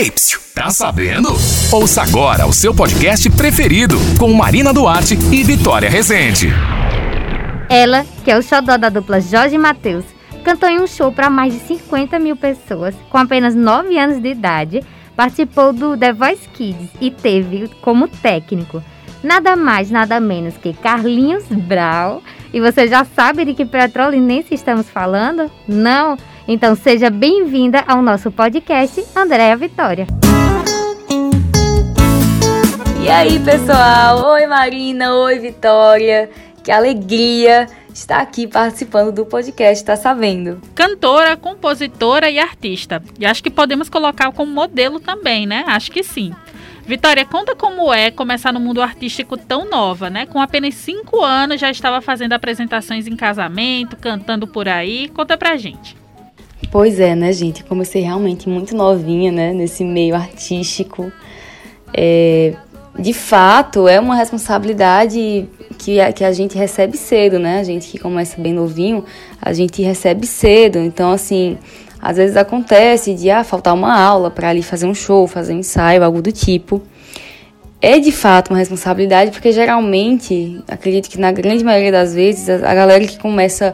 Ei, psiu, tá sabendo? Ouça agora o seu podcast preferido com Marina Duarte e Vitória Rezende. Ela, que é o xodó da dupla Jorge Matheus, cantou em um show para mais de 50 mil pessoas com apenas 9 anos de idade, participou do The Voice Kids e teve como técnico nada mais, nada menos que Carlinhos Brau. E você já sabe de que petrolinense estamos falando? Não? Então seja bem-vinda ao nosso podcast Andréa Vitória. E aí, pessoal? Oi, Marina. Oi, Vitória. Que alegria estar aqui participando do podcast, tá sabendo? Cantora, compositora e artista. E acho que podemos colocar como modelo também, né? Acho que sim. Vitória, conta como é começar no mundo artístico tão nova, né? Com apenas cinco anos já estava fazendo apresentações em casamento, cantando por aí. Conta pra gente. Pois é, né, gente? Comecei realmente muito novinha, né? Nesse meio artístico. É, de fato, é uma responsabilidade que a, que a gente recebe cedo, né? A gente que começa bem novinho, a gente recebe cedo. Então, assim, às vezes acontece de ah, faltar uma aula para ali fazer um show, fazer um ensaio, algo do tipo. É de fato uma responsabilidade, porque geralmente, acredito que na grande maioria das vezes, a, a galera que começa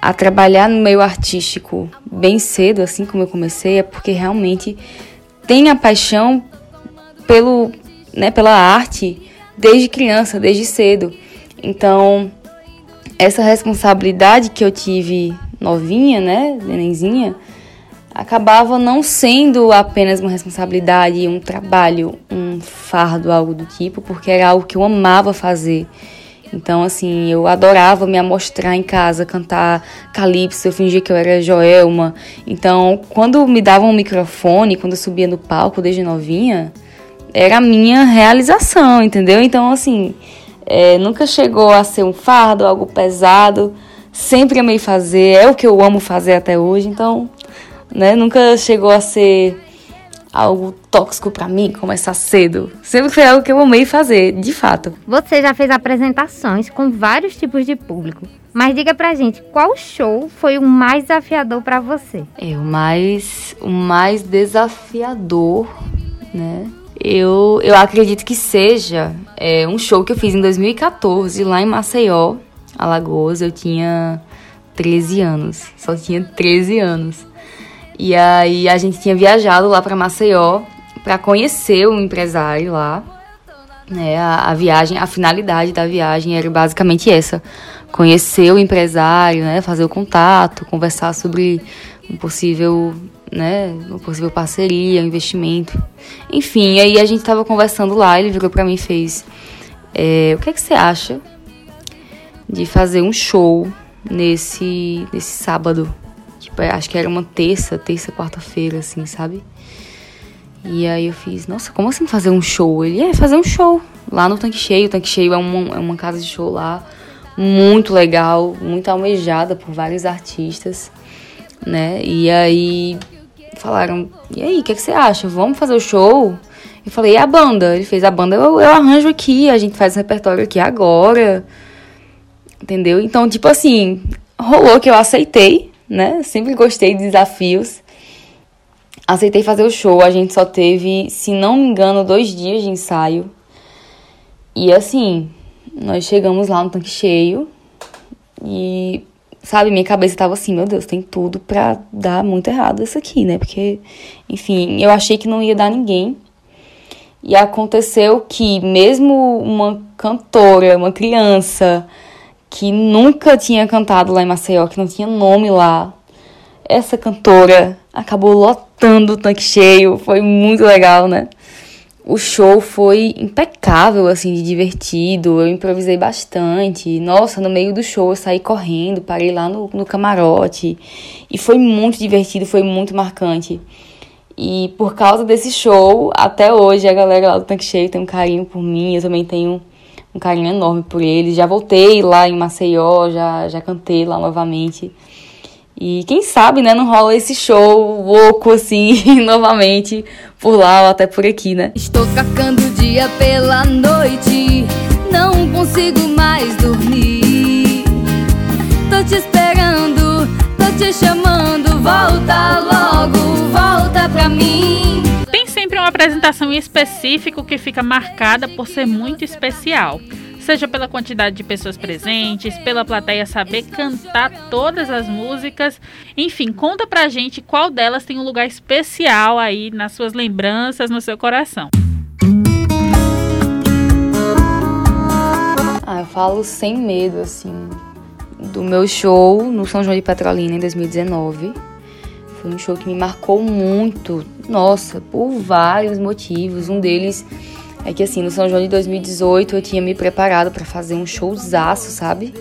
a trabalhar no meio artístico bem cedo, assim como eu comecei, é porque realmente tem a paixão pelo, né, pela arte desde criança, desde cedo. Então, essa responsabilidade que eu tive novinha, né, nenenzinha, acabava não sendo apenas uma responsabilidade, um trabalho, um fardo, algo do tipo, porque era algo que eu amava fazer. Então, assim, eu adorava me amostrar em casa, cantar calypso, eu fingia que eu era Joelma. Então, quando me davam um microfone, quando eu subia no palco desde novinha, era a minha realização, entendeu? Então, assim, é, nunca chegou a ser um fardo, algo pesado. Sempre amei fazer, é o que eu amo fazer até hoje, então, né, nunca chegou a ser algo tóxico para mim começar cedo. Sempre foi algo que eu amei fazer, de fato. Você já fez apresentações com vários tipos de público. Mas diga pra gente, qual show foi o mais desafiador para você? É, o mais o mais desafiador, né? Eu, eu acredito que seja é, um show que eu fiz em 2014 lá em Maceió, Alagoas. Eu tinha 13 anos, só tinha 13 anos. E aí a gente tinha viajado lá para Maceió para conhecer o empresário lá. Né, a, a, viagem, a finalidade da viagem era basicamente essa: conhecer o empresário, né, fazer o contato, conversar sobre um possível né, uma possível parceria, investimento. Enfim, aí a gente tava conversando lá, ele virou para mim e fez: é, O que é que você acha de fazer um show nesse, nesse sábado? Tipo, acho que era uma terça, terça, quarta-feira, assim, sabe? E aí eu fiz, nossa, como assim fazer um show? Ele é fazer um show lá no Tanque Cheio. O Tanque Cheio é uma, é uma casa de show lá muito legal, muito almejada por vários artistas, né? E aí falaram: E aí, o que, é que você acha? Vamos fazer o show? Eu falei: E a banda? Ele fez: A banda eu, eu arranjo aqui, a gente faz o repertório aqui agora. Entendeu? Então, tipo assim, rolou que eu aceitei, né? Sempre gostei de desafios. Aceitei fazer o show. A gente só teve, se não me engano, dois dias de ensaio. E assim, nós chegamos lá no tanque cheio. E sabe, minha cabeça tava assim, meu Deus, tem tudo pra dar muito errado isso aqui, né? Porque, enfim, eu achei que não ia dar ninguém. E aconteceu que, mesmo uma cantora, uma criança que nunca tinha cantado lá em Maceió, que não tinha nome lá, essa cantora acabou lotando o tanque cheio. Foi muito legal, né? o show foi impecável, assim, de divertido. Eu improvisei bastante. Nossa, no meio do show eu saí correndo, parei lá no, no camarote. E foi muito divertido, foi muito marcante. E por causa desse show, até hoje a galera lá do Tanque Cheio tem um carinho por mim. Eu também tenho um carinho enorme por eles. Já voltei lá em Maceió, já, já cantei lá novamente. E quem sabe, né, não rola esse show louco assim novamente por lá ou até por aqui, né? Estou cacando dia pela noite, não consigo mais dormir. Tô te esperando, tô te chamando, volta logo, volta pra mim apresentação em específico que fica marcada por ser muito especial? Seja pela quantidade de pessoas presentes, pela plateia saber cantar todas as músicas. Enfim, conta pra gente qual delas tem um lugar especial aí nas suas lembranças, no seu coração. Ah, eu falo sem medo, assim, do meu show no São João de Petrolina em 2019. Foi um show que me marcou muito, nossa, por vários motivos. Um deles é que assim, no São João de 2018 eu tinha me preparado para fazer um showzaço, sabe?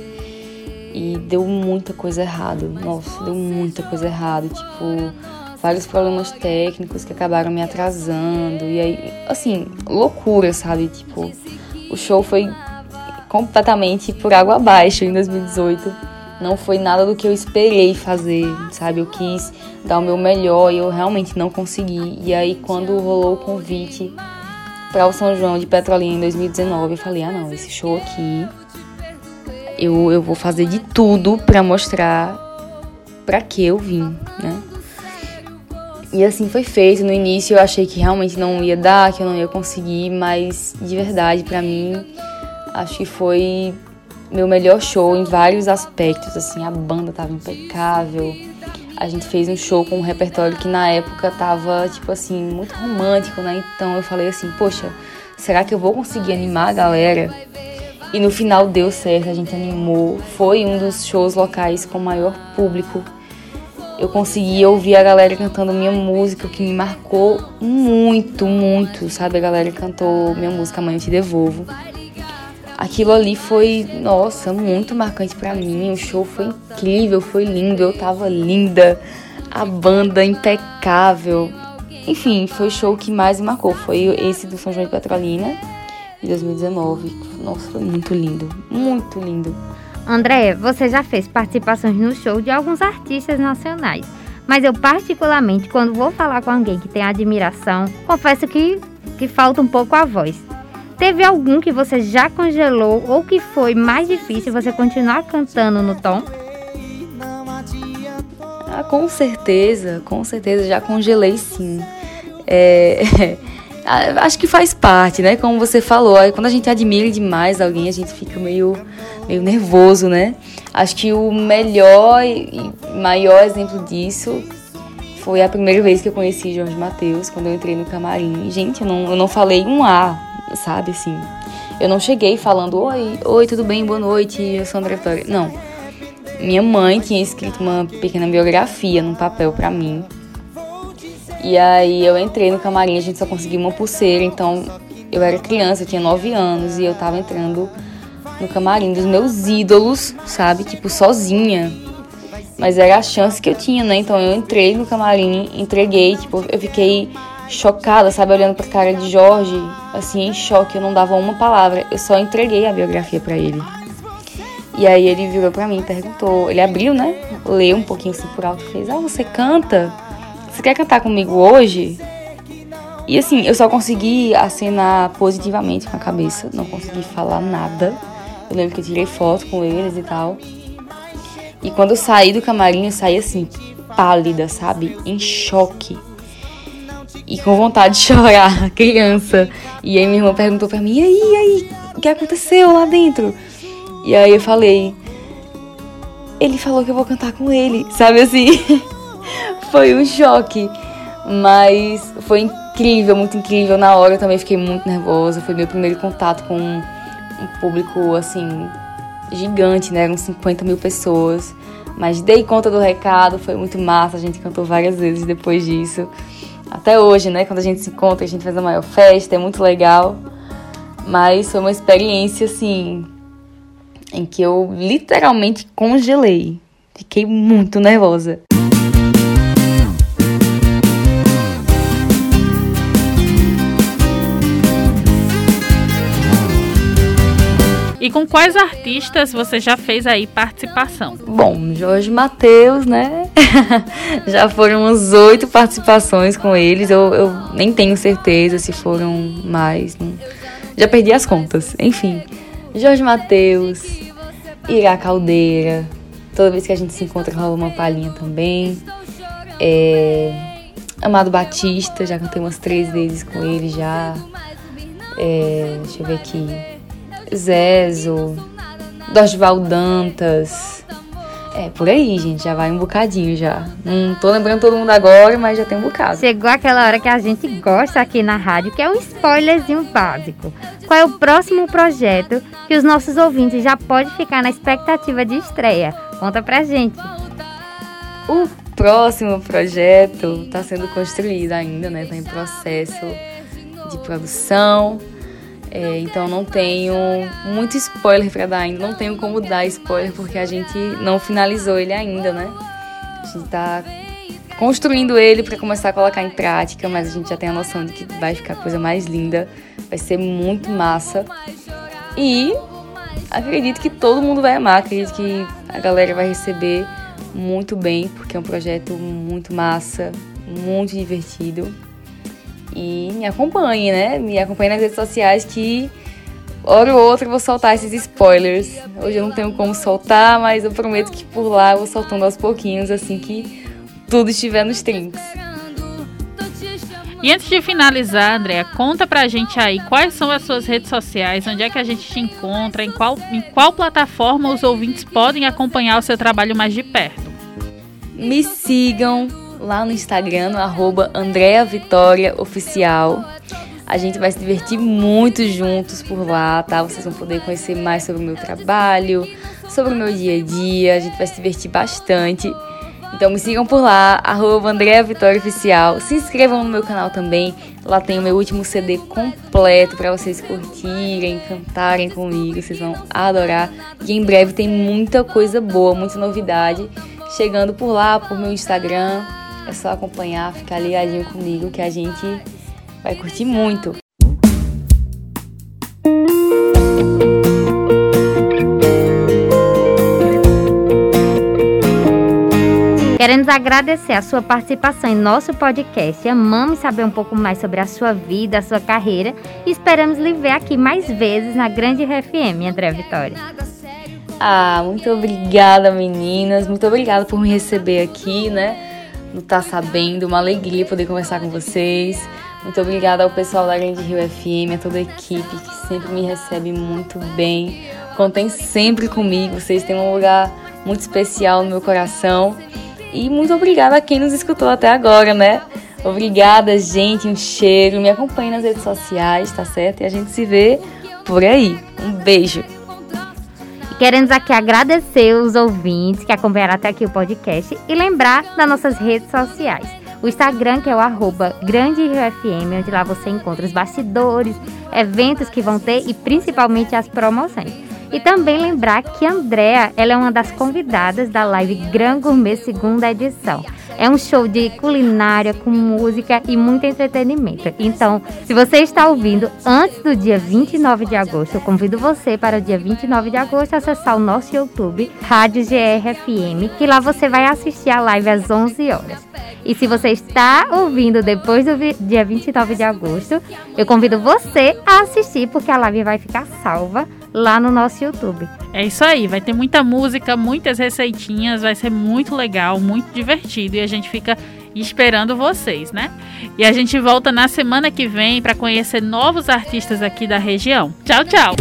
E deu muita coisa errada. Nossa, deu muita coisa errada. Tipo, vários problemas técnicos que acabaram me atrasando. E aí, assim, loucura, sabe? Tipo, o show foi completamente por água abaixo em 2018. Não foi nada do que eu esperei fazer, sabe? Eu quis dar o meu melhor e eu realmente não consegui. E aí, quando rolou o convite para o São João de Petrolina em 2019, eu falei: ah, não, esse show aqui eu, eu vou fazer de tudo para mostrar para que eu vim, né? E assim foi feito. No início eu achei que realmente não ia dar, que eu não ia conseguir, mas de verdade, para mim, acho que foi meu melhor show em vários aspectos. Assim, a banda tava impecável, a gente fez um show com um repertório que na época tava, tipo assim, muito romântico, né? Então eu falei assim, poxa, será que eu vou conseguir animar a galera? E no final deu certo, a gente animou. Foi um dos shows locais com maior público. Eu consegui ouvir a galera cantando minha música, o que me marcou muito, muito, sabe? A galera cantou minha música Mãe Eu Te Devolvo aquilo ali foi, nossa, muito marcante para mim. O show foi incrível, foi lindo, eu tava linda, a banda impecável. Enfim, foi o show que mais me marcou. Foi esse do São João de Petrolina, de 2019. Nossa, foi muito lindo, muito lindo. André, você já fez participações no show de alguns artistas nacionais. Mas eu, particularmente, quando vou falar com alguém que tem admiração, confesso que, que falta um pouco a voz. Teve algum que você já congelou ou que foi mais difícil você continuar cantando no tom? Ah, com certeza, com certeza já congelei sim. É, acho que faz parte, né? Como você falou, quando a gente admira demais alguém, a gente fica meio, meio nervoso, né? Acho que o melhor e maior exemplo disso foi a primeira vez que eu conheci Jorge Matheus, quando eu entrei no camarim. Gente, eu não, eu não falei um A sabe? Assim, eu não cheguei falando, oi, oi, tudo bem, boa noite, eu sou André Vitória. Não. Minha mãe tinha escrito uma pequena biografia num papel para mim. E aí eu entrei no camarim, a gente só conseguiu uma pulseira, então eu era criança, eu tinha 9 anos e eu tava entrando no camarim dos meus ídolos, sabe? Tipo, sozinha. Mas era a chance que eu tinha, né? Então eu entrei no camarim, entreguei, tipo, eu fiquei chocada, sabe, olhando pra cara de Jorge, assim, em choque, eu não dava uma palavra, eu só entreguei a biografia para ele. E aí ele virou pra mim perguntou, ele abriu, né, leu um pouquinho assim por alto e fez, ah, você canta? Você quer cantar comigo hoje? E assim, eu só consegui acenar positivamente com a cabeça, não consegui falar nada. Eu lembro que eu tirei foto com eles e tal. E quando eu saí do camarim, eu saí assim, pálida, sabe? Em choque e com vontade de chorar, criança. E aí minha irmã perguntou pra mim: e aí, e aí, o que aconteceu lá dentro? E aí eu falei: ele falou que eu vou cantar com ele, sabe assim? foi um choque, mas foi incrível, muito incrível. Na hora eu também fiquei muito nervosa. Foi meu primeiro contato com um público assim gigante, né? Eram 50 mil pessoas. Mas dei conta do recado, foi muito massa. A gente cantou várias vezes depois disso até hoje, né? Quando a gente se encontra, a gente faz a maior festa, é muito legal. Mas foi uma experiência, assim, em que eu literalmente congelei. Fiquei muito nervosa. E com quais artistas você já fez aí participação? Bom, Jorge Matheus, né? já foram umas oito participações com eles. Eu, eu, nem tenho certeza se foram mais. Não... Já perdi as contas. Enfim, Jorge Matheus, Ira Caldeira. Toda vez que a gente se encontra rola uma palhinha também. É... Amado Batista, já cantei umas três vezes com ele já. É, deixa eu ver aqui. Zezo, Dosval Dantas. É, por aí, gente, já vai um bocadinho já. Não tô lembrando todo mundo agora, mas já tem um bocado. Chegou aquela hora que a gente gosta aqui na rádio, que é um spoilerzinho básico. Qual é o próximo projeto que os nossos ouvintes já podem ficar na expectativa de estreia? Conta pra gente. O próximo projeto está sendo construído ainda, né? Está em processo de produção. É, então não tenho muito spoiler para dar ainda, não tenho como dar spoiler porque a gente não finalizou ele ainda, né? A gente tá construindo ele para começar a colocar em prática, mas a gente já tem a noção de que vai ficar coisa mais linda, vai ser muito massa. E acredito que todo mundo vai amar, acredito que a galera vai receber muito bem, porque é um projeto muito massa, muito divertido. E me acompanhe, né? Me acompanhe nas redes sociais que hora ou outra eu vou soltar esses spoilers. Hoje eu não tenho como soltar, mas eu prometo que por lá eu vou soltando aos pouquinhos assim que tudo estiver nos trinks. E antes de finalizar, Andréa, conta pra gente aí quais são as suas redes sociais, onde é que a gente te encontra, em qual, em qual plataforma os ouvintes podem acompanhar o seu trabalho mais de perto. Me sigam lá no Instagram, no arroba Oficial. A gente vai se divertir muito juntos por lá, tá? Vocês vão poder conhecer mais sobre o meu trabalho, sobre o meu dia a dia. A gente vai se divertir bastante. Então me sigam por lá, arroba Oficial. Se inscrevam no meu canal também. Lá tem o meu último CD completo para vocês curtirem, cantarem comigo. Vocês vão adorar. E em breve tem muita coisa boa, muita novidade chegando por lá, por meu Instagram. É só acompanhar, ficar ligadinho comigo que a gente vai curtir muito. Queremos agradecer a sua participação em nosso podcast. Amamos saber um pouco mais sobre a sua vida, a sua carreira e esperamos lhe ver aqui mais vezes na Grande RFM, André Vitória. Ah, muito obrigada, meninas. Muito obrigada por me receber aqui, né? Não tá sabendo. Uma alegria poder conversar com vocês. Muito obrigada ao pessoal da Grande Rio FM, a toda a equipe que sempre me recebe muito bem. Contem sempre comigo, vocês têm um lugar muito especial no meu coração. E muito obrigada a quem nos escutou até agora, né? Obrigada, gente. Um cheiro. Me acompanhe nas redes sociais, tá certo? E a gente se vê por aí. Um beijo. Queremos aqui agradecer os ouvintes que acompanharam até aqui o podcast e lembrar das nossas redes sociais. O Instagram, que é o arroba Grande Rio FM, onde lá você encontra os bastidores, eventos que vão ter e principalmente as promoções. E também lembrar que a Andrea ela é uma das convidadas da live Gran Gourmet segunda edição. É um show de culinária com música e muito entretenimento. Então, se você está ouvindo antes do dia 29 de agosto, eu convido você para o dia 29 de agosto acessar o nosso YouTube, Rádio GRFM, que lá você vai assistir a live às 11 horas. E se você está ouvindo depois do dia 29 de agosto, eu convido você a assistir, porque a live vai ficar salva lá no nosso YouTube. É isso aí, vai ter muita música, muitas receitinhas, vai ser muito legal, muito divertido e a gente fica esperando vocês, né? E a gente volta na semana que vem para conhecer novos artistas aqui da região. Tchau, tchau.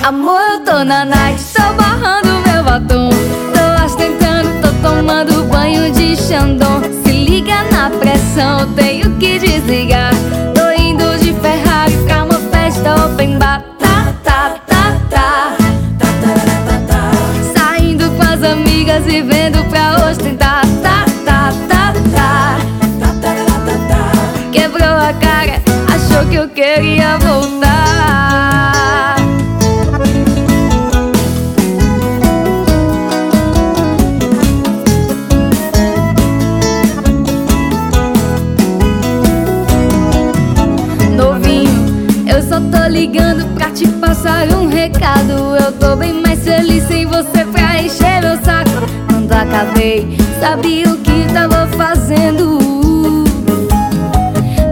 Amor, eu tô na night, tô barrando meu batom. Tô ostentando, tô tomando banho de Xandão. Se liga na pressão, tenho que desligar. Tô indo de Ferrari pra uma festa open bar. Vivendo pra ostentar. Tá, tá, tá, tá. Quebrou a cara, achou que eu queria voltar. Novinho, eu só tô ligando pra te passar um recado. Eu tô bem mais feliz sem você acabei. Sabia o que tava fazendo?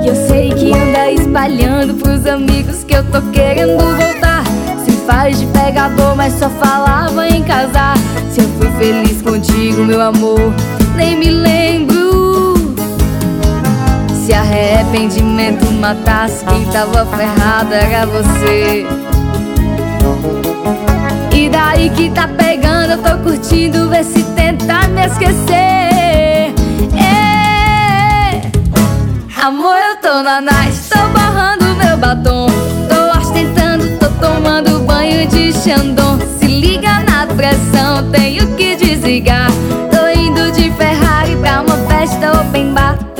E eu sei que anda espalhando pros amigos que eu tô querendo voltar. Se faz de pegador, mas só falava em casar. Se eu fui feliz contigo, meu amor, nem me lembro. Se arrependimento matasse, quem tava ferrado era você. E daí que tá pegando, eu tô esquecer. É. Amor, eu tô na night, tô borrando meu batom. Tô ostentando, tô tomando banho de Xandão. Se liga na pressão, tenho que desligar. Tô indo de Ferrari pra uma festa open bar.